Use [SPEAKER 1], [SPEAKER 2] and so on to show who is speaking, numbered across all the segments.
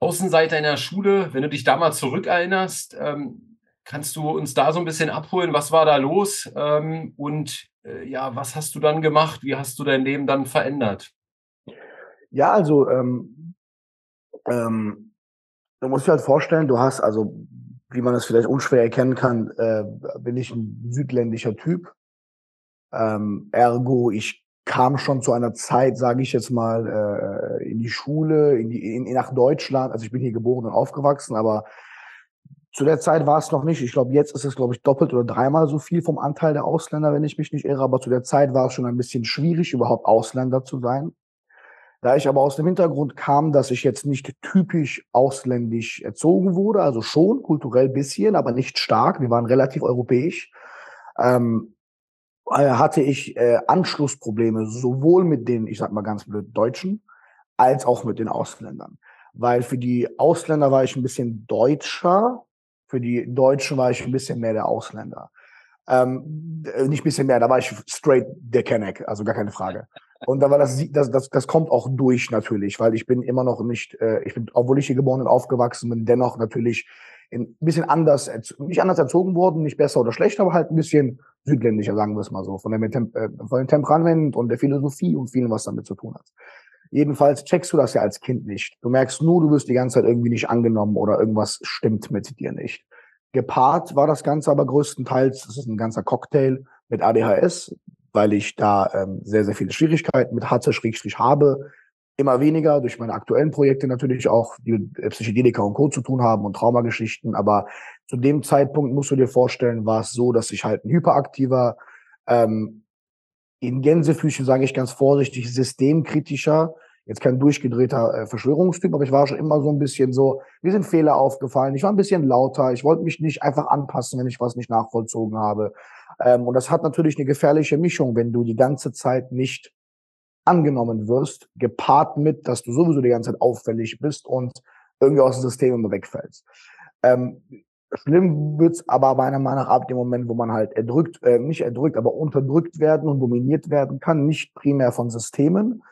[SPEAKER 1] Außenseiter in der Schule, wenn du dich da mal zurückerinnerst, ähm, kannst du uns da so ein bisschen abholen? Was war da los? Ähm, und äh, ja, was hast du dann gemacht? Wie hast du dein Leben dann verändert?
[SPEAKER 2] Ja, also ähm, ähm, du musst dir halt vorstellen, du hast also, wie man das vielleicht unschwer erkennen kann, äh, bin ich ein südländischer Typ. Ähm, ergo, ich kam schon zu einer Zeit, sage ich jetzt mal, äh, in die Schule, in die, in, nach Deutschland. Also ich bin hier geboren und aufgewachsen, aber zu der Zeit war es noch nicht. Ich glaube, jetzt ist es, glaube ich, doppelt oder dreimal so viel vom Anteil der Ausländer, wenn ich mich nicht irre. Aber zu der Zeit war es schon ein bisschen schwierig, überhaupt Ausländer zu sein. Da ich aber aus dem Hintergrund kam, dass ich jetzt nicht typisch ausländisch erzogen wurde, also schon kulturell bisschen, aber nicht stark. Wir waren relativ europäisch. Ähm, äh, hatte ich äh, Anschlussprobleme sowohl mit den, ich sag mal ganz blöd, Deutschen, als auch mit den Ausländern. Weil für die Ausländer war ich ein bisschen deutscher, für die Deutschen war ich ein bisschen mehr der Ausländer. Ähm, äh, nicht ein bisschen mehr, da war ich straight der Kenneck, also gar keine Frage. Und da war das, das, das, das kommt auch durch natürlich, weil ich bin immer noch nicht, äh, ich bin, obwohl ich hier geboren und aufgewachsen bin, dennoch natürlich ein bisschen anders, nicht anders erzogen worden, nicht besser oder schlechter, aber halt ein bisschen südländischer, sagen wir es mal so, von, der, äh, von dem Temperament und der Philosophie und vielem, was damit zu tun hat. Jedenfalls checkst du das ja als Kind nicht. Du merkst nur, du wirst die ganze Zeit irgendwie nicht angenommen oder irgendwas stimmt mit dir nicht. Gepaart war das Ganze aber größtenteils, das ist ein ganzer Cocktail mit ADHS, weil ich da ähm, sehr, sehr viele Schwierigkeiten mit hatte, Schrägstrich habe, immer weniger durch meine aktuellen Projekte natürlich auch, die mit Psychedelika und Co. zu tun haben und Traumageschichten. Aber zu dem Zeitpunkt musst du dir vorstellen, war es so, dass ich halt ein hyperaktiver, ähm, in Gänsefüßchen sage ich ganz vorsichtig, systemkritischer, jetzt kein durchgedrehter äh, Verschwörungstyp, aber ich war schon immer so ein bisschen so, mir sind Fehler aufgefallen, ich war ein bisschen lauter, ich wollte mich nicht einfach anpassen, wenn ich was nicht nachvollzogen habe. Ähm, und das hat natürlich eine gefährliche Mischung, wenn du die ganze Zeit nicht angenommen wirst, gepaart mit, dass du sowieso die ganze Zeit auffällig bist und irgendwie aus dem System immer wegfällst. Ähm, schlimm wird's aber meiner Meinung nach ab dem Moment, wo man halt erdrückt, äh, nicht erdrückt, aber unterdrückt werden und dominiert werden kann, nicht primär von Systemen,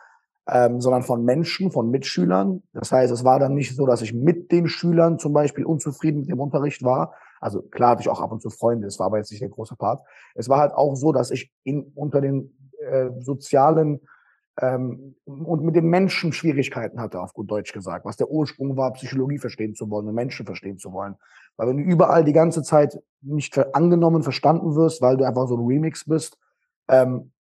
[SPEAKER 2] ähm, sondern von Menschen, von Mitschülern. Das heißt, es war dann nicht so, dass ich mit den Schülern zum Beispiel unzufrieden mit dem Unterricht war. Also klar hatte ich auch ab und zu Freunde, es war aber jetzt nicht der große Part. Es war halt auch so, dass ich in, unter den äh, sozialen ähm, und mit den Menschen Schwierigkeiten hatte, auf gut Deutsch gesagt, was der Ursprung war, Psychologie verstehen zu wollen und Menschen verstehen zu wollen. Weil wenn du überall die ganze Zeit nicht angenommen, verstanden wirst, weil du einfach so ein Remix bist, ähm,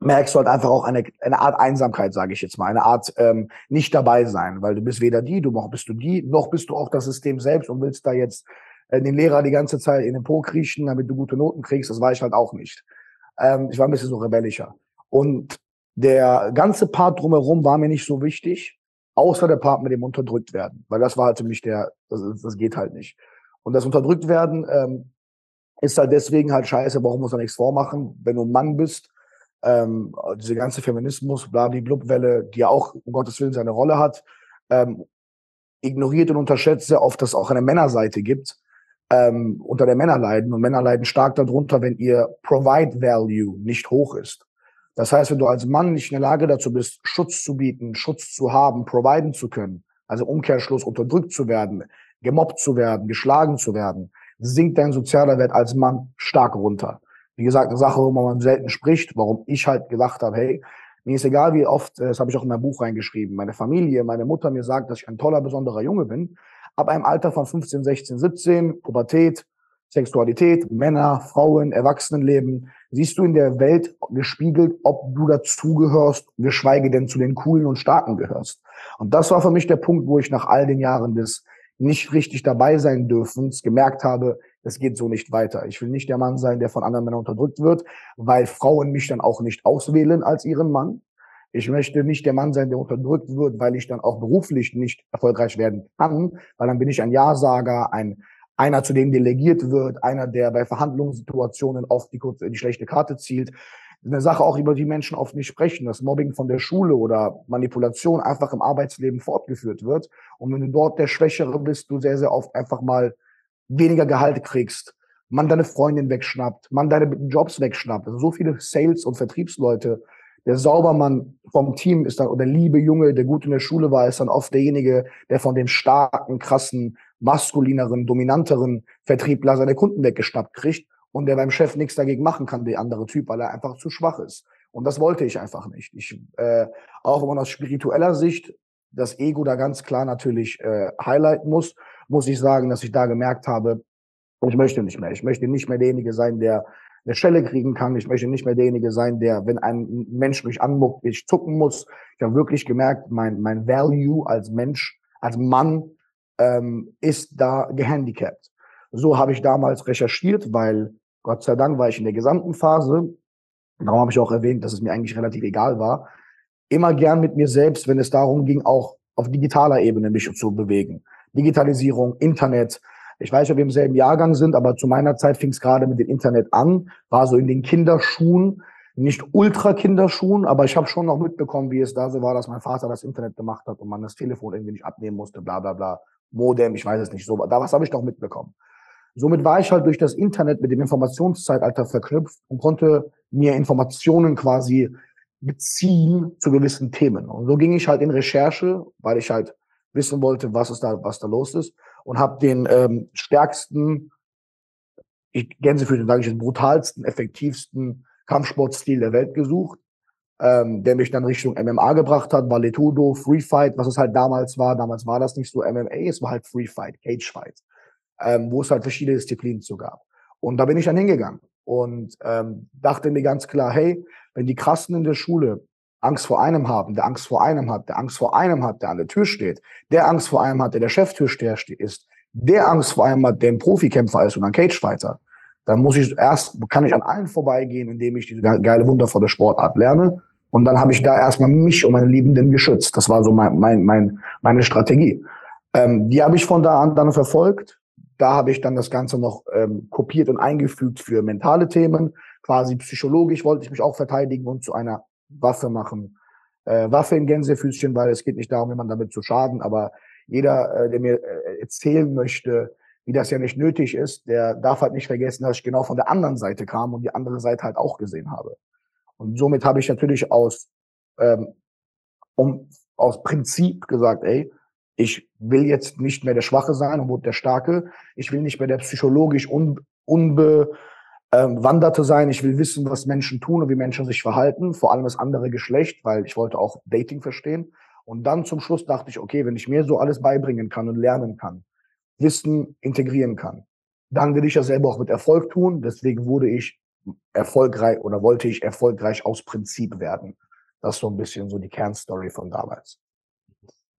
[SPEAKER 2] merkst du halt einfach auch eine, eine Art Einsamkeit, sage ich jetzt mal, eine Art ähm, nicht dabei sein, weil du bist weder die, du noch bist du die, noch bist du auch das System selbst und willst da jetzt äh, den Lehrer die ganze Zeit in den Po kriechen, damit du gute Noten kriegst, das war ich halt auch nicht. Ähm, ich war ein bisschen so rebellischer. Und der ganze Part drumherum war mir nicht so wichtig, außer der Part mit dem unterdrückt werden, weil das war halt für mich der, das, das geht halt nicht. Und das unterdrückt werden ähm, ist halt deswegen halt scheiße, warum muss man nichts vormachen, wenn du ein Mann bist, ähm, diese ganze Feminismus, Blabli-Blub-Welle, die ja auch, um Gottes Willen, seine Rolle hat, ähm, ignoriert und unterschätzt sehr oft, dass es auch eine Männerseite gibt, ähm, unter der Männer leiden. Und Männer leiden stark darunter, wenn ihr Provide Value nicht hoch ist. Das heißt, wenn du als Mann nicht in der Lage dazu bist, Schutz zu bieten, Schutz zu haben, providen zu können, also Umkehrschluss unterdrückt zu werden, gemobbt zu werden, geschlagen zu werden, sinkt dein sozialer Wert als Mann stark runter. Wie gesagt, eine Sache, wo man selten spricht, warum ich halt gesagt habe, hey, mir ist egal, wie oft, das habe ich auch in mein Buch reingeschrieben, meine Familie, meine Mutter mir sagt, dass ich ein toller, besonderer Junge bin. Ab einem Alter von 15, 16, 17, Pubertät, Sexualität, Männer, Frauen, Erwachsenenleben, siehst du in der Welt gespiegelt, ob du dazugehörst, geschweige denn zu den Coolen und Starken gehörst. Und das war für mich der Punkt, wo ich nach all den Jahren des nicht richtig dabei sein dürfens gemerkt habe, es geht so nicht weiter. Ich will nicht der Mann sein, der von anderen Männern unterdrückt wird, weil Frauen mich dann auch nicht auswählen als ihren Mann. Ich möchte nicht der Mann sein, der unterdrückt wird, weil ich dann auch beruflich nicht erfolgreich werden kann, weil dann bin ich ein Ja-Sager, ein einer, zu dem delegiert wird, einer, der bei Verhandlungssituationen oft die, die schlechte Karte zielt. Eine Sache auch, über die Menschen oft nicht sprechen, dass Mobbing von der Schule oder Manipulation einfach im Arbeitsleben fortgeführt wird. Und wenn du dort der Schwächere bist, du sehr, sehr oft einfach mal weniger Gehalt kriegst, man deine Freundin wegschnappt, man deine Jobs wegschnappt. Also so viele Sales- und Vertriebsleute, Der Saubermann vom Team ist dann, oder der liebe Junge, der gut in der Schule war, ist dann oft derjenige, der von dem starken, krassen, maskulineren, dominanteren Vertriebler seine Kunden weggeschnappt kriegt und der beim Chef nichts dagegen machen kann, der andere Typ, weil er einfach zu schwach ist. Und das wollte ich einfach nicht. Ich, äh, auch wenn man aus spiritueller Sicht das Ego da ganz klar natürlich äh, highlighten muss, muss ich sagen, dass ich da gemerkt habe, ich möchte nicht mehr. Ich möchte nicht mehr derjenige sein, der eine Schelle kriegen kann. Ich möchte nicht mehr derjenige sein, der, wenn ein Mensch mich anmuckt, ich zucken muss. Ich habe wirklich gemerkt, mein, mein Value als Mensch, als Mann ähm, ist da gehandicapt. So habe ich damals recherchiert, weil Gott sei Dank war ich in der gesamten Phase, darum habe ich auch erwähnt, dass es mir eigentlich relativ egal war, immer gern mit mir selbst, wenn es darum ging, auch auf digitaler Ebene mich zu bewegen. Digitalisierung, Internet. Ich weiß ob wir im selben Jahrgang sind, aber zu meiner Zeit fing es gerade mit dem Internet an, war so in den Kinderschuhen, nicht Ultra-Kinderschuhen, aber ich habe schon noch mitbekommen, wie es da so war, dass mein Vater das Internet gemacht hat und man das Telefon irgendwie nicht abnehmen musste, bla bla bla. Modem, ich weiß es nicht so, da was habe ich noch mitbekommen. Somit war ich halt durch das Internet mit dem Informationszeitalter verknüpft und konnte mir Informationen quasi beziehen zu gewissen Themen. Und so ging ich halt in Recherche, weil ich halt wissen wollte, was ist da, was da los ist, und habe den ähm, stärksten, ich Gänsefüßchen sage ich den brutalsten, effektivsten Kampfsportstil der Welt gesucht, ähm, der mich dann Richtung MMA gebracht hat, Valetudo, Free Fight, was es halt damals war. Damals war das nicht so MMA, es war halt Free Fight, Cage Fight, ähm, wo es halt verschiedene Disziplinen zu gab. Und da bin ich dann hingegangen und ähm, dachte mir ganz klar, hey, wenn die Krassen in der Schule Angst vor einem haben, der Angst vor einem hat, der Angst vor einem hat, der an der Tür steht, der Angst vor einem hat, der der Cheftürsteher ist, der Angst vor einem hat, der ein Profikämpfer ist und ein Cagefighter, dann muss ich erst, kann ich an allen vorbeigehen, indem ich diese geile, wundervolle Sportart lerne. Und dann habe ich da erstmal mich und meine Liebenden geschützt. Das war so mein, mein, mein, meine Strategie. Ähm, die habe ich von da an dann verfolgt. Da habe ich dann das Ganze noch ähm, kopiert und eingefügt für mentale Themen quasi psychologisch wollte ich mich auch verteidigen und zu einer Waffe machen. Äh, Waffe in Gänsefüßchen, weil es geht nicht darum, jemand damit zu schaden, aber jeder, äh, der mir äh, erzählen möchte, wie das ja nicht nötig ist, der darf halt nicht vergessen, dass ich genau von der anderen Seite kam und die andere Seite halt auch gesehen habe. Und somit habe ich natürlich aus, ähm, um, aus Prinzip gesagt, ey, ich will jetzt nicht mehr der Schwache sein und der Starke. Ich will nicht mehr der psychologisch un, unbe, ähm, sein. Ich will wissen, was Menschen tun und wie Menschen sich verhalten, vor allem das andere Geschlecht, weil ich wollte auch Dating verstehen. Und dann zum Schluss dachte ich, okay, wenn ich mir so alles beibringen kann und lernen kann, Wissen integrieren kann, dann will ich ja selber auch mit Erfolg tun. Deswegen wurde ich erfolgreich oder wollte ich erfolgreich aus Prinzip werden. Das ist so ein bisschen so die Kernstory von damals.